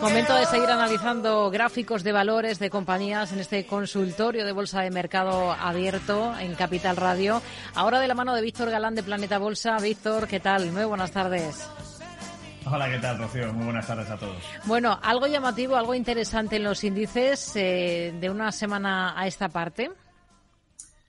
Momento de seguir analizando gráficos de valores de compañías en este consultorio de Bolsa de Mercado abierto en Capital Radio. Ahora de la mano de Víctor Galán de Planeta Bolsa. Víctor, ¿qué tal? Muy buenas tardes. Hola, ¿qué tal, Rocío? Muy buenas tardes a todos. Bueno, algo llamativo, algo interesante en los índices eh, de una semana a esta parte.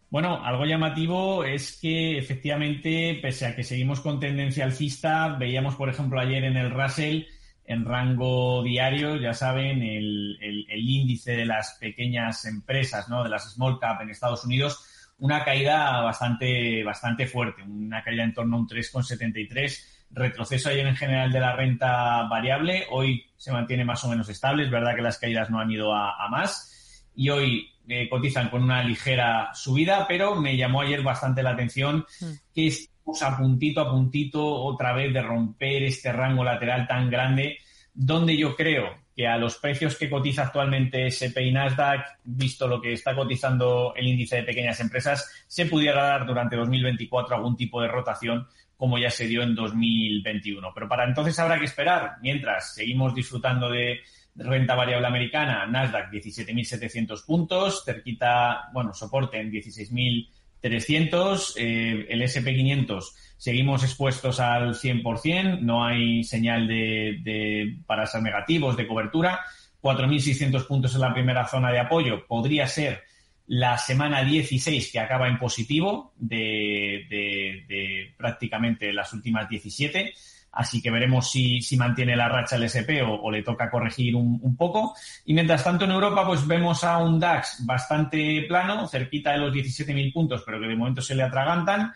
Bueno, algo llamativo es que efectivamente, pese a que seguimos con tendencia alcista, veíamos, por ejemplo, ayer en el Russell en rango diario, ya saben, el, índice de las pequeñas empresas, ¿no? de las small cap en Estados Unidos, una caída bastante, bastante fuerte, una caída en torno a un 3,73, retroceso ayer en general de la renta variable, hoy se mantiene más o menos estable, es verdad que las caídas no han ido a, más y hoy eh, cotizan con una ligera subida, pero me llamó ayer bastante la atención mm. que es a puntito a puntito otra vez de romper este rango lateral tan grande, donde yo creo que a los precios que cotiza actualmente SP Nasdaq, visto lo que está cotizando el índice de pequeñas empresas, se pudiera dar durante 2024 algún tipo de rotación como ya se dio en 2021. Pero para entonces habrá que esperar. Mientras seguimos disfrutando de renta variable americana, Nasdaq 17.700 puntos, cerquita, bueno, soporte en 16.000 300, eh, el SP500 seguimos expuestos al 100%, no hay señal de, para ser negativos de cobertura. 4.600 puntos en la primera zona de apoyo. Podría ser la semana 16 que acaba en positivo de, de prácticamente las últimas 17 así que veremos si, mantiene la racha el SP o, le toca corregir un, poco. Y mientras tanto en Europa pues vemos a un DAX bastante plano, cerquita de los 17.000 puntos, pero que de momento se le atragantan.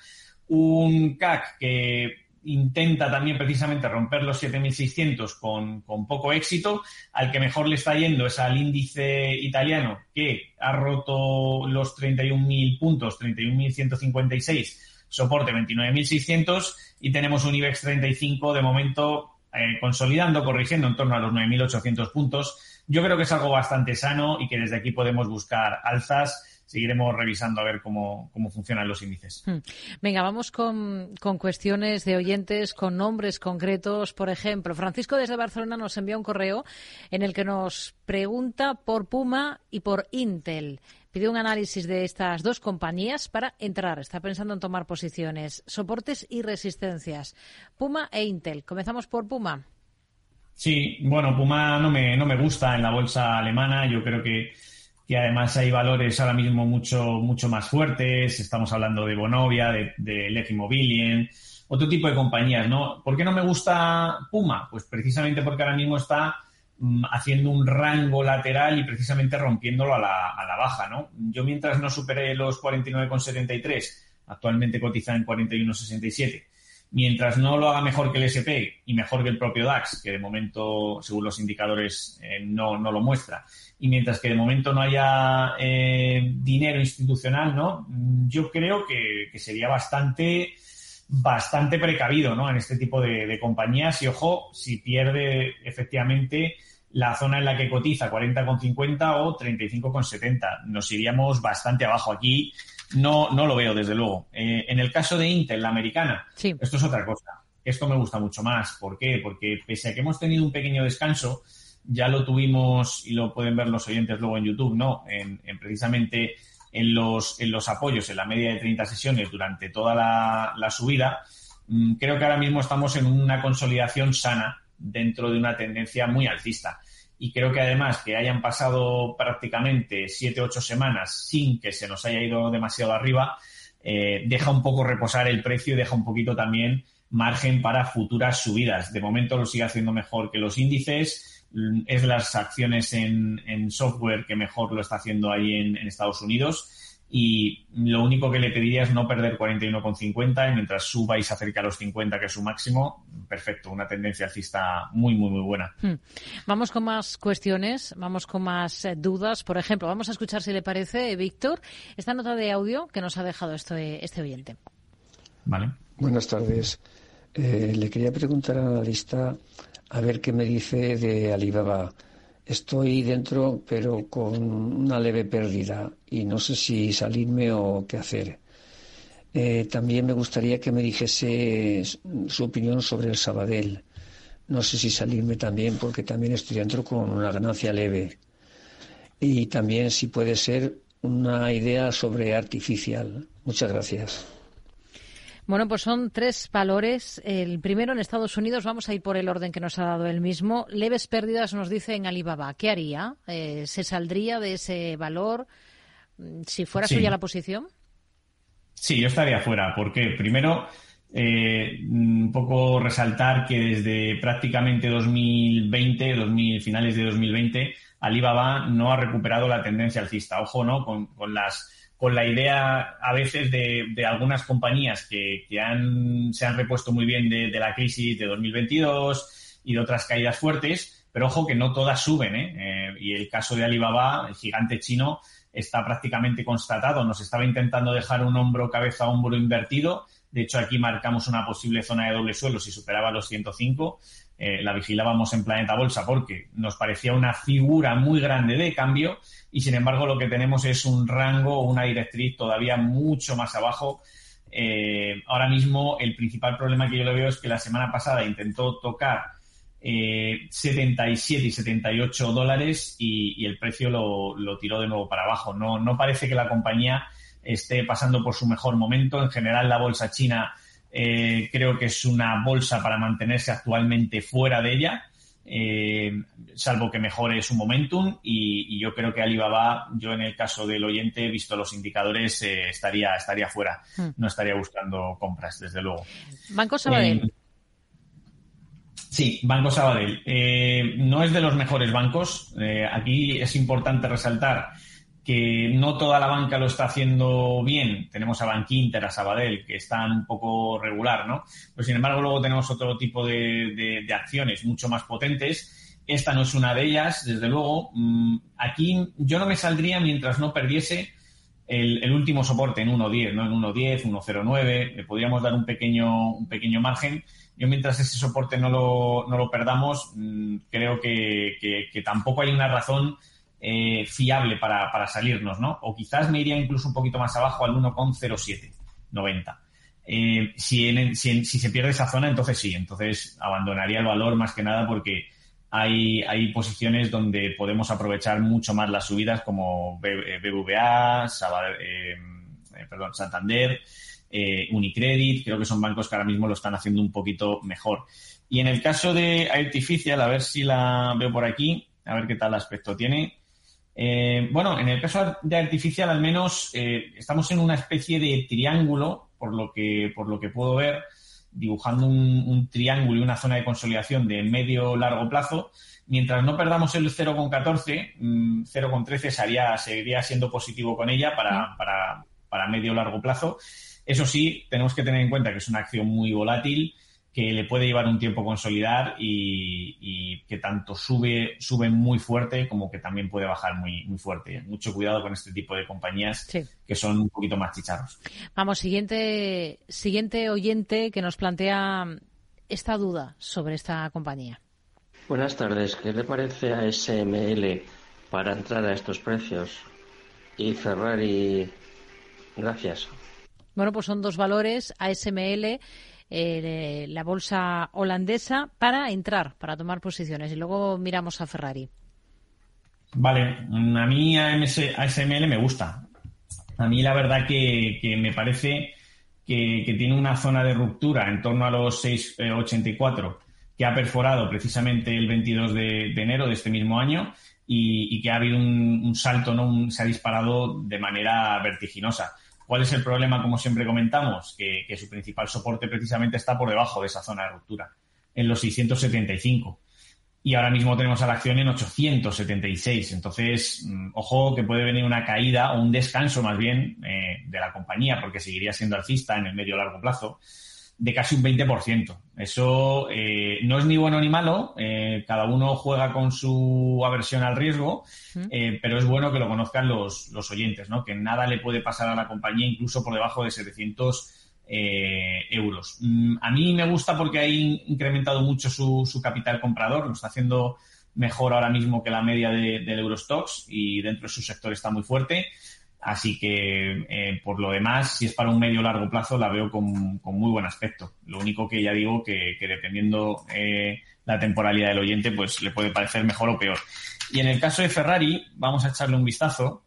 Un CAC que intenta también precisamente romper los 7.600 con, con poco éxito. Al que mejor le está yendo es al índice italiano que ha roto los 31.000 puntos, 31.156 soporte 29.600 y tenemos un IBEX 35 de momento eh, consolidando, corrigiendo en torno a los 9.800 puntos. Yo creo que es algo bastante sano y que desde aquí podemos buscar alzas seguiremos revisando a ver cómo, funcionan los índices. Hmm. Venga, vamos con, con, cuestiones de oyentes, con nombres concretos. Por ejemplo, Francisco desde Barcelona nos envía un correo en el que nos pregunta por Puma y por Intel pide un análisis de estas dos compañías para entrar. Está pensando en tomar posiciones, soportes y resistencias. Puma e Intel. Comenzamos por Puma. Sí, bueno, Puma no me, no me gusta en la bolsa alemana. Yo creo que, que además hay valores ahora mismo mucho, mucho más fuertes. Estamos hablando de Bonovia, de, de Immobilien, otro tipo de compañías, ¿no? ¿Por qué no me gusta Puma? Pues precisamente porque ahora mismo está Mm, haciendo un rango lateral y precisamente rompiéndolo a la, a la baja, ¿no? Yo mientras no supere los 49,73, actualmente cotiza en 41,67, mientras no lo haga mejor que el SP y mejor que el propio DAX, que de momento, según los indicadores, eh, no, no, lo muestra, y mientras que de momento no haya eh, dinero institucional, ¿no? Yo creo que, que sería bastante bastante precavido ¿no? en este tipo de, compañías y ojo si pierde efectivamente la zona en la que cotiza 40,50 o 35,70. Nos iríamos bastante abajo aquí. No, no lo veo, desde luego. Eh, en el caso de Intel, la americana, esto es otra cosa. Esto me gusta mucho más. ¿Por qué? Porque pese a que hemos tenido un pequeño descanso, ya lo tuvimos y lo pueden ver los oyentes luego en YouTube, ¿no? En, en precisamente en los, en los apoyos en la media de 30 sesiones durante toda la, subida, mm, creo que ahora mismo estamos en una consolidación sana dentro de una tendencia muy alcista. Y creo que además que hayan pasado prácticamente 7, 8 semanas sin que se nos haya ido demasiado arriba, eh, deja un poco reposar el precio y deja un poquito también margen para futuras subidas. De momento lo sigue haciendo mejor que los índices es las acciones en, software que mejor lo está haciendo ahí en, Estados Unidos. Y lo único que le pediría es no perder 41,50 y mientras suba y se acerque a los 50, que es su máximo, perfecto, una tendencia alcista muy, muy, muy buena. Hmm. Vamos con más cuestiones, vamos con más eh, dudas. Por ejemplo, vamos a escuchar, si le parece, Víctor, esta nota de audio que nos ha dejado este, este oyente. Vale. Buenas tardes. Eh, le quería preguntar a la lista a ver qué me dice de Alibaba. Estoy dentro, pero con una leve pérdida y no sé si salirme o qué hacer. Eh, también me gustaría que me dijese su opinión sobre el Sabadell, no sé si salirme también porque también estoy dentro con una ganancia leve. Y también si puede ser una idea sobre artificial. Muchas gracias. Bueno, pues son tres valores. El primero en Estados Unidos, vamos a ir por el orden que nos ha dado él mismo. Leves pérdidas nos dice en Alibaba. ¿Qué haría? Eh, ¿Se saldría de ese valor mm, si fuera suya la posición? Sí, yo estaría fuera, porque primero eh, un poco resaltar que desde prácticamente 2020, 2000, finales de 2020, Alibaba no ha recuperado la tendencia alcista. Ojo, ¿no? Con, las con la idea a veces de, algunas compañías que, han, se han repuesto muy bien de, la crisis de 2022 y de otras caídas fuertes, pero ojo que no todas suben. ¿eh? Eh, y el caso de Alibaba, el gigante chino, está prácticamente constatado. Nos estaba intentando dejar un hombro, cabeza, hombro invertido. De hecho, aquí marcamos una posible zona de doble suelo si superaba los 105. Eh, la vigilábamos en Planeta Bolsa porque nos parecía una figura muy grande de cambio y, sin embargo, lo que tenemos es un rango una directriz todavía mucho más abajo. Eh, ahora mismo, el principal problema que yo le veo es que la semana pasada intentó tocar 77 eh, y 78 dólares y, el precio lo, tiró de nuevo para abajo. No, no parece que la compañía esté pasando por su mejor momento. En general, la bolsa china eh, creo que es una bolsa para mantenerse actualmente fuera de ella. Eh, salvo que mejore su momentum y, yo creo que Alibaba, yo en el caso del oyente, visto los indicadores, estaría, estaría fuera, hmm. no estaría buscando compras, desde luego. Banco Sabadell. Sí, Banco Sabadell. Eh, no es de los mejores bancos. Eh, aquí es importante resaltar que no toda la banca lo está haciendo bien. Tenemos a Bankinter, a Sabadell, que están un poco regular, ¿no? Pues sin embargo, luego tenemos otro tipo de, acciones mucho más potentes. Esta no es una de ellas, desde luego. Mm, aquí yo no me saldría mientras no perdiese el, último soporte en 1.10, ¿no? En 1.10, 1.09. Le podríamos dar un pequeño, un pequeño margen yo mientras ese soporte no lo, no lo perdamos, mm, creo que, que, tampoco hay una razón eh, fiable para, para, salirnos, ¿no? O quizás me iría incluso un poquito más abajo al 1,0790. Eh, si, si, si, se pierde esa zona, entonces sí, entonces abandonaría el valor más que nada porque hay, hay posiciones donde podemos aprovechar mucho más las subidas como BBVA, eh, perdón, Santander, eh, Unicredit, creo que son bancos que ahora mismo lo están haciendo un poquito mejor. Y en el caso de Artificial, a ver si la veo por aquí, a ver qué tal aspecto tiene. Eh, bueno, en el caso de Artificial, al menos eh, estamos en una especie de triángulo, por lo que, por lo que puedo ver, dibujando un, triángulo y una zona de consolidación de medio largo plazo. Mientras no perdamos el 0,14, 0,13 mm, seguiría siendo positivo con ella para, para, para medio largo plazo. Eso sí, tenemos que tener en cuenta que es una acción muy volátil, que le puede llevar un tiempo consolidar y, que tanto sube, sube muy fuerte como que también puede bajar muy, muy fuerte. Mucho cuidado con este tipo de compañías que son un poquito más chicharros. Vamos, siguiente, siguiente oyente que nos plantea esta duda sobre esta compañía. Buenas tardes. ¿Qué le parece a SML para entrar a estos precios? Y Ferrari, gracias. Bueno, pues son dos valores, ASML, eh, la bolsa holandesa, para entrar, para tomar posiciones. Y luego miramos a Ferrari. Vale, a mí ASML me gusta. A mí la verdad que, me parece que, tiene una zona de ruptura en torno a los 6,84 eh, que ha perforado precisamente el 22 de, enero de este mismo año y, que ha habido un, salto, ¿no? se ha disparado de manera vertiginosa. ¿Cuál es el problema, como siempre comentamos? Que, su principal soporte precisamente está por debajo de esa zona de ruptura, en los 675. Y ahora mismo tenemos a la acción en 876. Entonces, mm, ojo que puede venir una caída o un descanso más bien eh, de la compañía, porque seguiría siendo alcista en el medio largo plazo de casi un 20%. Eso eh, no es ni bueno ni malo, eh, cada uno juega con su aversión al riesgo, eh, pero es bueno que lo conozcan los, los, oyentes, ¿no? que nada le puede pasar a la compañía incluso por debajo de 700 euros. Mm, a mí me gusta porque ha incrementado mucho su, su, capital comprador, lo está haciendo mejor ahora mismo que la media del Eurostox y dentro de su sector está muy fuerte Así que, eh, por lo demás, si es para un medio largo plazo, la veo con, muy buen aspecto. Lo único que ya digo que, dependiendo eh, la temporalidad del oyente, pues le puede parecer mejor o peor. Y en el caso de Ferrari, vamos a echarle un vistazo.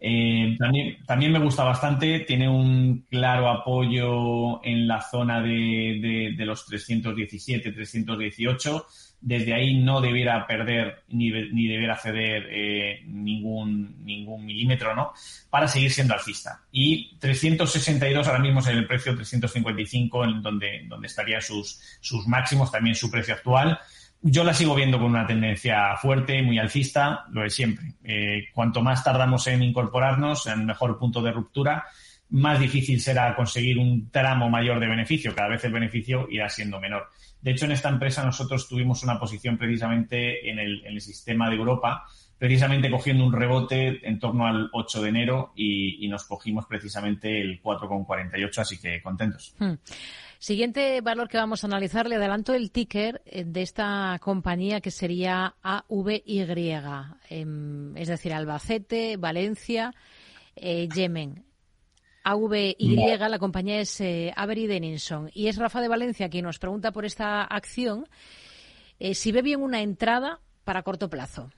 Eh, también, me gusta bastante, tiene un claro apoyo en la zona de los 317, 318 desde ahí no debiera perder ni, ni debiera ceder eh, ningún, ningún milímetro, ¿no? Para seguir siendo alcista. Y 362 ahora mismo es el precio 355, en donde, donde estaría sus, sus máximos, también su precio actual. Yo la sigo viendo con una tendencia fuerte, muy alcista, lo es siempre. Eh, cuanto más tardamos en incorporarnos, en mejor punto de ruptura, más difícil será conseguir un tramo mayor de beneficio. Cada vez el beneficio irá siendo menor. De hecho, en esta empresa nosotros tuvimos una posición precisamente en el, sistema de Europa, precisamente cogiendo un rebote en torno al 8 de enero y, nos cogimos precisamente el 4,48, así que contentos. Hmm. Siguiente valor que vamos a analizar, le adelanto el ticker eh, de esta compañía que sería AVY, em, es decir, Albacete, Valencia, eh, Yemen. AVY, la compañía es eh, Avery Denison. Y es Rafa de Valencia quien nos pregunta por esta acción eh, si ve bien una entrada para corto plazo.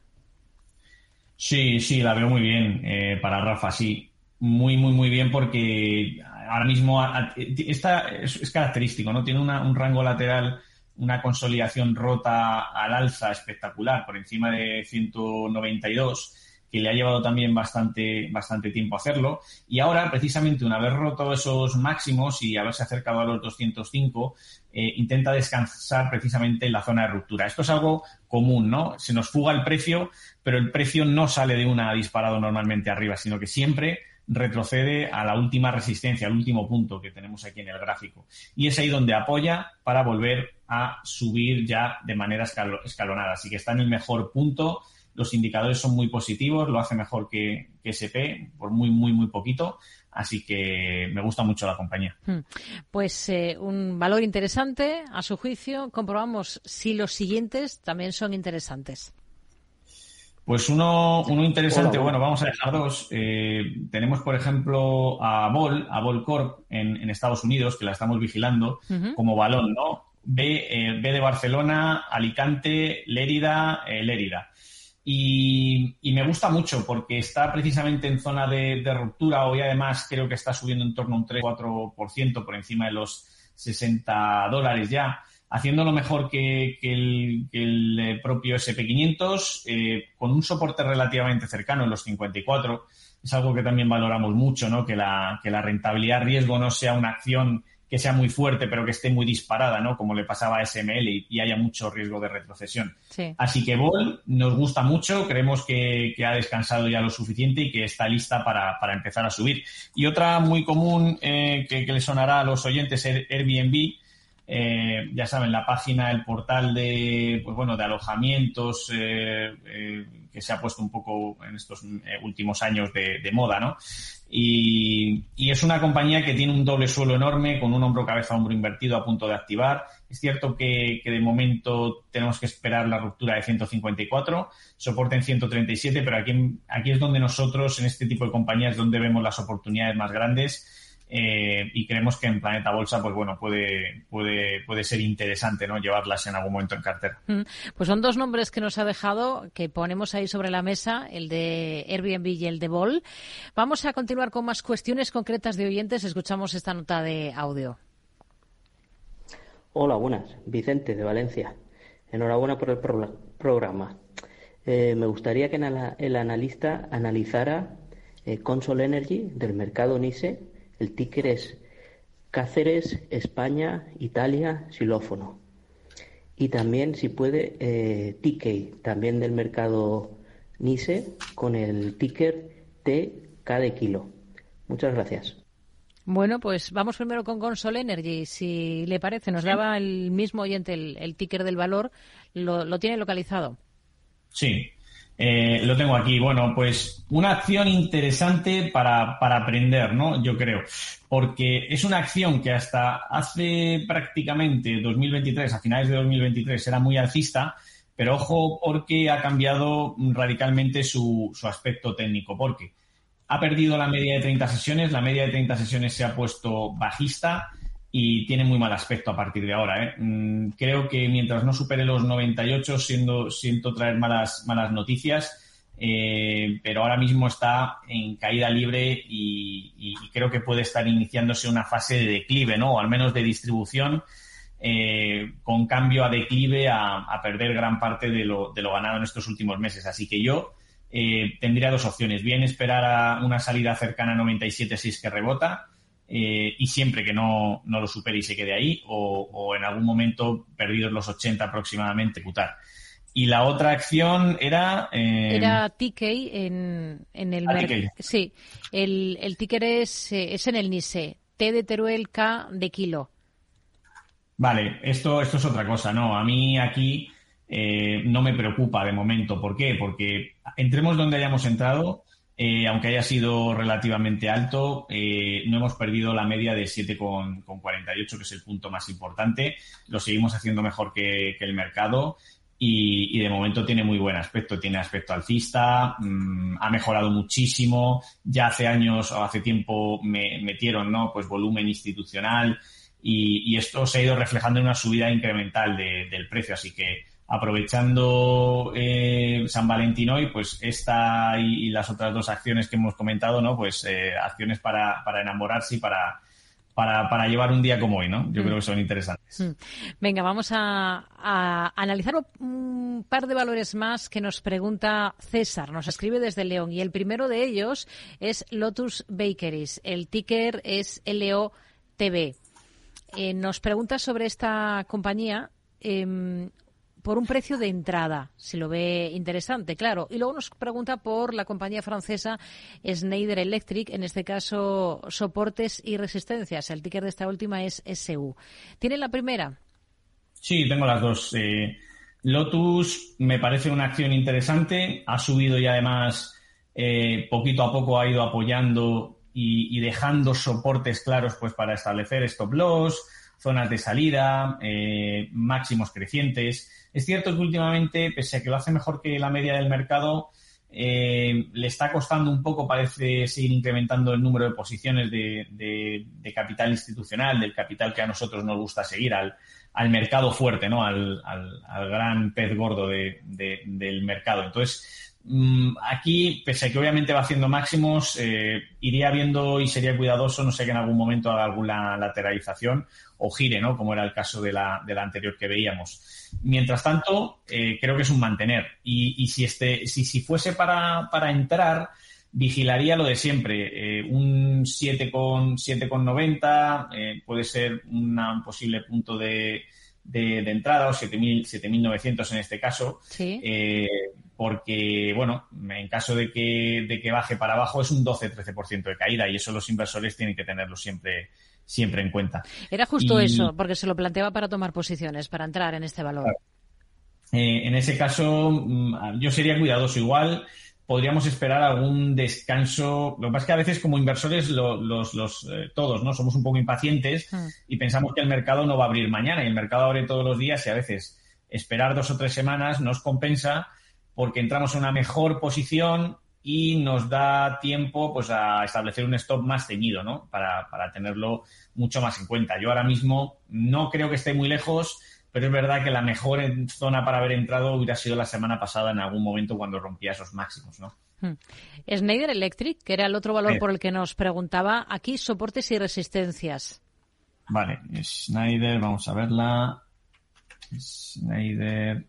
Sí, sí, la veo muy bien eh, para Rafa, sí. Muy, muy, muy bien porque ahora mismo esta es, característico, ¿no? Tiene un rango lateral, una consolidación rota al alza espectacular, por encima de 192 que le ha llevado también bastante, bastante tiempo hacerlo. Y ahora, precisamente, una vez roto esos máximos y haberse acercado a los 205, eh, intenta descansar precisamente en la zona de ruptura. Esto es algo común, ¿no? Se nos fuga el precio, pero el precio no sale de una disparado normalmente arriba, sino que siempre retrocede a la última resistencia, al último punto que tenemos aquí en el gráfico. Y es ahí donde apoya para volver a subir ya de manera escalonada. Así que está en el mejor punto los indicadores son muy positivos, lo hace mejor que, SP por muy, muy, muy poquito. Así que me gusta mucho la compañía. Hmm. Pues eh, un valor interesante, a su juicio. Comprobamos si los siguientes también son interesantes. Pues uno, uno interesante, bueno, vamos a dejar dos. Eh, tenemos, por ejemplo, a Vol, a Vol Corp en, Estados Unidos, que la estamos vigilando como balón, ¿no? B, eh, B de Barcelona, Alicante, Lérida, Lérida. Y, me gusta mucho porque está precisamente en zona de, ruptura. Hoy además creo que está subiendo en torno a un 3-4% por encima de los 60 dólares ya, haciéndolo mejor que, el, eh, propio SP500, eh, con un soporte relativamente cercano en los 54. Es algo que también valoramos mucho, ¿no? que, la, que la rentabilidad riesgo no sea una acción que sea muy fuerte, pero que esté muy disparada, ¿no? Como le pasaba a SML y, haya mucho riesgo de retrocesión. Así que Vol nos gusta mucho, creemos que, ha descansado ya lo suficiente y que está lista para, empezar a subir. Y otra muy común eh, que, le sonará a los oyentes es Airbnb. Eh, ya saben, la página, el portal de, pues bueno, de alojamientos eh, que se ha puesto un poco en estos últimos años de, moda, ¿no? Y, es una compañía que tiene un doble suelo enorme, con un hombro cabeza hombro invertido a punto de activar. Es cierto que, de momento tenemos que esperar la ruptura de 154, soporte en 137, pero aquí, aquí es donde nosotros, en este tipo de compañías, donde vemos las oportunidades más grandes eh, y creemos que en Planeta Bolsa, pues bueno, puede, puede, puede ser interesante, ¿no? Llevarlas en algún momento en cartera. Mm, pues son dos nombres que nos ha dejado, que ponemos ahí sobre la mesa, el de Airbnb y el de Vol. Vamos a continuar con más cuestiones concretas de oyentes. Escuchamos esta nota de audio. Hola, buenas. Vicente, de Valencia. Enhorabuena por el programa. Eh, me gustaría que el analista analizara eh, Consol Energy del mercado NISE el ticker es Cáceres, España, Italia, xilófono. Y también, si puede, eh, también del mercado NISE, con el ticker TK de kilo. Muchas gracias. Bueno, pues vamos primero con Console Energy. Si le parece, nos daba el mismo oyente el, ticker del valor. ¿Lo, lo tiene localizado? Sí, eh, lo tengo aquí. Bueno, pues una acción interesante para, para, aprender, ¿no? Yo creo. Porque es una acción que hasta hace prácticamente 2023, a finales de 2023, era muy alcista, pero ojo porque ha cambiado radicalmente su, su aspecto técnico. Porque ha perdido la media de 30 sesiones, la media de 30 sesiones se ha puesto bajista y tiene muy mal aspecto a partir de ahora. ¿eh? Mm, creo que mientras no supere los 98, siendo, siento traer malas, malas noticias, eh, pero ahora mismo está en caída libre y, creo que puede estar iniciándose una fase de declive, ¿no? O al menos de distribución, eh, con cambio a declive a, perder gran parte de lo, de lo, ganado en estos últimos meses. Así que yo eh, tendría dos opciones. Bien esperar a una salida cercana a 97.6 que rebota y siempre que no, no, lo supere y se quede ahí, o, o en algún momento perdidos los 80 aproximadamente, putar. Y la otra acción era... Eh... Era TK en, en el... Ah, sí, el, el ticker es, eh, es en el NISE. T de Teruel, K de kilo. Vale, esto, esto es otra cosa, ¿no? A mí aquí eh, no me preocupa de momento. ¿Por qué? Porque entremos donde hayamos entrado, eh, aunque haya sido relativamente alto, eh, no hemos perdido la media de 7,48, que es el punto más importante. Lo seguimos haciendo mejor que, el mercado y, de momento tiene muy buen aspecto, tiene aspecto alcista, mm, ha mejorado muchísimo, ya hace años o hace tiempo me metieron, ¿no? Pues volumen institucional y, esto se ha ido reflejando en una subida incremental del precio, así que aprovechando eh, San Valentín hoy, pues esta y, las otras dos acciones que hemos comentado, ¿no? Pues eh, acciones para, para enamorarse y para para, llevar un día como hoy, ¿no? Yo mm. creo que son interesantes. Mm. Venga, vamos a, analizar un par de valores más que nos pregunta César. Nos escribe desde León y el primero de ellos es Lotus Bakeries. El ticker es LOTB. Eh, nos pregunta sobre esta compañía. Por un precio de entrada, si lo ve interesante, claro. Y luego nos pregunta por la compañía francesa Schneider Electric, en este caso soportes y resistencias. El ticker de esta última es SU. ¿Tiene la primera? Sí, tengo las dos. Eh, Lotus me parece una acción interesante. Ha subido y además eh, poquito a poco ha ido apoyando y, y, dejando soportes claros pues para establecer stop loss, zonas de salida, eh, máximos crecientes. Es cierto que últimamente, pese a que lo hace mejor que la media del mercado, eh, le está costando un poco, parece seguir incrementando el número de posiciones de, capital institucional, del capital que a nosotros nos gusta seguir, al, mercado fuerte, ¿no? Al, gran pez gordo del mercado. Entonces, aquí, pese a que obviamente va haciendo máximos, eh, iría viendo y sería cuidadoso, no sé que en algún momento haga alguna lateralización o gire, ¿no? Como era el caso de la, de la anterior que veíamos. Mientras tanto, eh, creo que es un mantener. Y, si, este, si, si fuese para, para entrar, vigilaría lo de siempre. Eh, un 7,90 eh, puede ser un posible punto de, de, entrada, o 7.900 en este caso. Eh, porque, bueno, en caso de que, de que baje para abajo es un 12-13% de caída y eso los inversores tienen que tenerlo siempre siempre en cuenta. Era justo eso, porque se lo planteaba para tomar posiciones, para entrar en este valor. Eh, en ese caso, mm, yo sería cuidadoso igual. Podríamos esperar algún descanso. Lo que pasa es que a veces como inversores los, los eh, todos no somos un poco impacientes hmm. y pensamos que el mercado no va a abrir mañana y el mercado abre todos los días y a veces esperar dos o tres semanas nos compensa porque entramos en una mejor posición y nos da tiempo pues a establecer un stop más ceñido, ¿no? Para, para tenerlo mucho más en cuenta. Yo ahora mismo no creo que esté muy lejos, pero es verdad que la mejor zona para haber entrado hubiera sido la semana pasada en algún momento cuando rompía esos máximos, ¿no? Hmm. Schneider Electric, que era el otro valor por el que nos preguntaba, aquí soportes y resistencias. Vale, Schneider, vamos a verla. Schneider.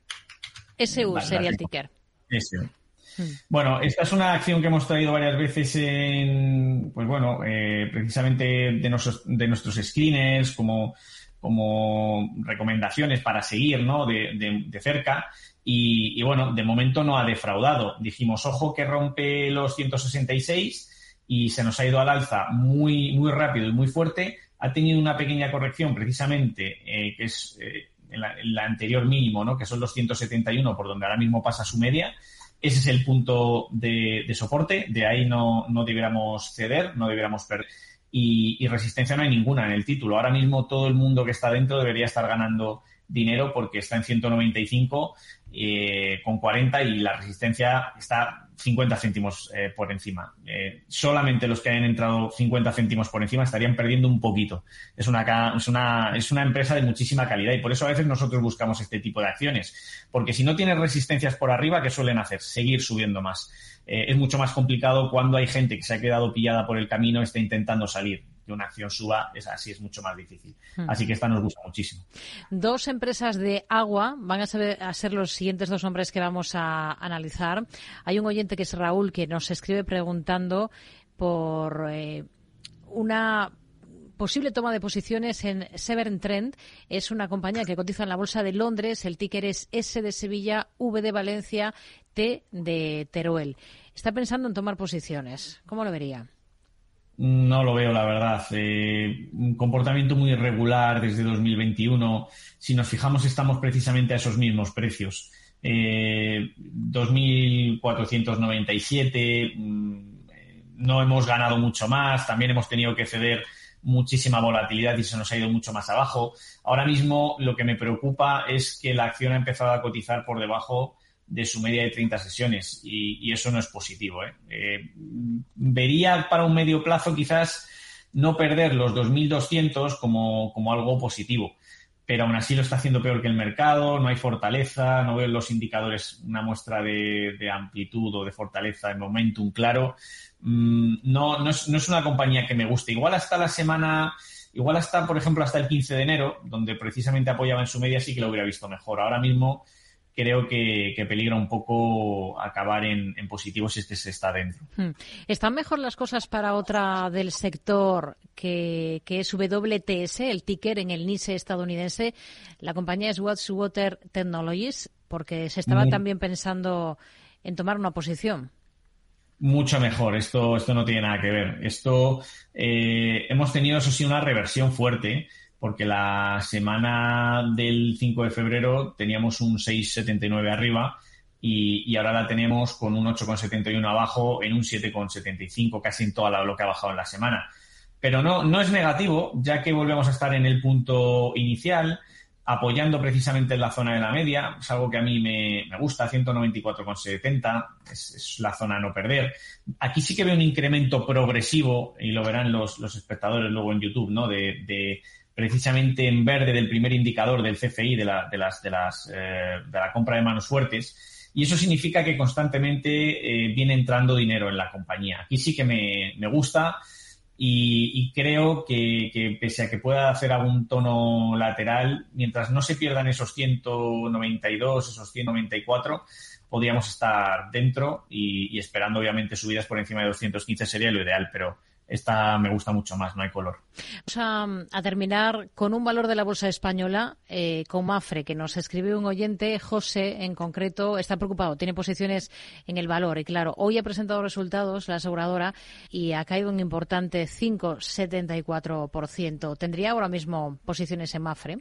SU sería el ticker. SU. Hmm. Bueno, esta es una acción que hemos traído varias veces en, pues bueno, eh, precisamente de nuestros, de nuestros screeners como, como recomendaciones para seguir, ¿no? De, de, cerca. Y, y, bueno, de momento no ha defraudado. Dijimos, ojo que rompe los 166 y se nos ha ido al alza muy, muy rápido y muy fuerte. Ha tenido una pequeña corrección precisamente, eh, que es eh, en la, anterior mínimo, ¿no? Que son los 171 por donde ahora mismo pasa su media ese es el punto de, soporte, de ahí no, no debiéramos ceder, no debiéramos perder. Y, resistencia no hay ninguna en el título. Ahora mismo todo el mundo que está dentro debería estar ganando dinero porque está en 195 eh, con 40 y la resistencia está 50 céntimos eh, por encima. Eh, solamente los que hayan entrado 50 céntimos por encima estarían perdiendo un poquito. Es una, es, una, es una empresa de muchísima calidad y por eso a veces nosotros buscamos este tipo de acciones. Porque si no tienes resistencias por arriba, ¿qué suelen hacer? Seguir subiendo más. es mucho más complicado cuando hay gente que se ha quedado pillada por el camino y está intentando salir que una acción suba, es así, es mucho más difícil. Así que esta nos gusta muchísimo. Dos empresas de agua van a ser, a ser los siguientes dos nombres que vamos a analizar. Hay un oyente que es Raúl que nos escribe preguntando por eh, una posible toma de posiciones en Severn Trend. Es una compañía que cotiza en la Bolsa de Londres. El ticker es S de Sevilla, V de Valencia, T de Teruel. Está pensando en tomar posiciones. ¿Cómo lo vería? No lo veo, la verdad. Eh, un comportamiento muy irregular desde 2021. Si nos fijamos, estamos precisamente a esos mismos precios. Eh, 2.497. Mm, no hemos ganado mucho más. También hemos tenido que ceder muchísima volatilidad y se nos ha ido mucho más abajo. Ahora mismo lo que me preocupa es que la acción ha empezado a cotizar por debajo de su media de 30 sesiones y, eso no es positivo. ¿eh? ¿eh? vería para un medio plazo quizás no perder los 2.200 como, como algo positivo, pero aún así lo está haciendo peor que el mercado, no hay fortaleza, no veo en los indicadores una muestra de, amplitud o de fortaleza, de momentum claro. Mm, no, no, es, no es una compañía que me guste. Igual hasta la semana Igual hasta, por ejemplo, hasta el 15 de enero, donde precisamente apoyaba en su media, sí que lo hubiera visto mejor. Ahora mismo creo que, peligra un poco acabar en, positivo si este se está dentro. Hmm. ¿Están mejor las cosas para otra del sector que, es WTS, el ticker en el NISE estadounidense? La compañía es Water Technologies, porque se estaba también pensando en tomar una posición mucho mejor. Esto, esto no tiene nada que ver. Esto eh, hemos tenido, eso sí, una reversión fuerte porque la semana del 5 de febrero teníamos un 6,79 arriba y, ahora la tenemos con un 8,71 abajo en un 7,75, casi en toda lo que ha bajado en la semana. Pero no, no es negativo, ya que volvemos a estar en el punto inicial, apoyando precisamente en la zona de la media, es algo que a mí me, gusta, 194,70, es, la zona a no perder. Aquí sí que veo un incremento progresivo, y lo verán los, espectadores luego en YouTube, ¿no? de precisamente en verde del primer indicador del CFI de la, de las, de las, eh, de la compra de manos fuertes. Y eso significa que constantemente eh, viene entrando dinero en la compañía. Aquí sí que me, me gusta y, creo que, pese a que pueda hacer algún tono lateral, mientras no se pierdan esos 192, esos 194, podríamos estar dentro y, y esperando obviamente subidas por encima de 215 sería lo ideal, pero esta me gusta mucho más, no hay color. Vamos a, terminar con un valor de la bolsa española, eh, con Mafre, que nos escribe un oyente, José en concreto, está preocupado, tiene posiciones en el valor y claro, hoy ha presentado resultados la aseguradora y ha caído un importante 5,74%. ¿Tendría ahora mismo posiciones en Mafre?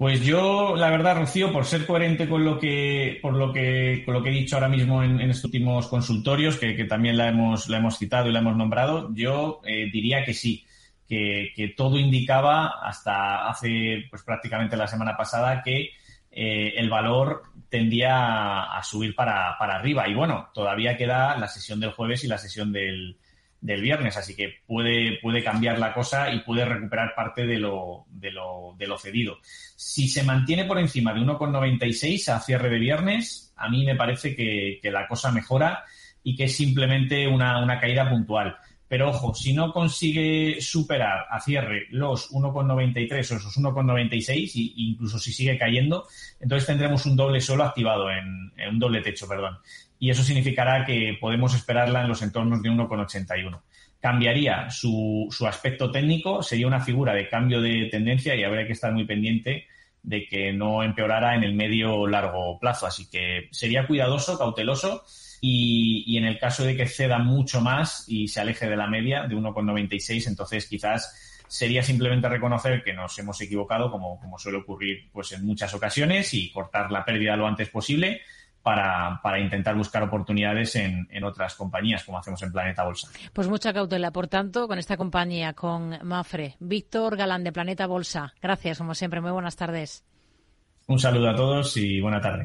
Pues yo, la verdad, Rocío, por ser coherente con lo que, por lo que, con lo que he dicho ahora mismo en, estos últimos consultorios, que, también la hemos, la hemos citado y la hemos nombrado, yo eh, diría que sí, que, todo indicaba hasta hace pues prácticamente la semana pasada que eh, el valor tendía a, subir para, para arriba. Y bueno, todavía queda la sesión del jueves y la sesión del, del viernes, así que puede, puede cambiar la cosa y puede recuperar parte de lo, de lo, de lo cedido. Si se mantiene por encima de 1,96 a cierre de viernes, a mí me parece que, la cosa mejora y que es simplemente una, una caída puntual. Pero ojo, si no consigue superar a cierre los 1,93 o esos 1,96, e incluso si sigue cayendo, entonces tendremos un doble solo activado en, un doble techo, perdón y eso significará que podemos esperarla en los entornos de 1,81. Cambiaría su, su aspecto técnico, sería una figura de cambio de tendencia y habría que estar muy pendiente de que no empeorara en el medio largo plazo. Así que sería cuidadoso, cauteloso y, y, en el caso de que ceda mucho más y se aleje de la media de 1,96, entonces quizás sería simplemente reconocer que nos hemos equivocado, como, como suele ocurrir pues en muchas ocasiones, y cortar la pérdida lo antes posible para, para intentar buscar oportunidades en, en, otras compañías, como hacemos en Planeta Bolsa. Pues mucha cautela, por tanto, con esta compañía, con Mafre. Víctor Galán, de Planeta Bolsa. Gracias, como siempre. Muy buenas tardes. Un saludo a todos y buena tarde.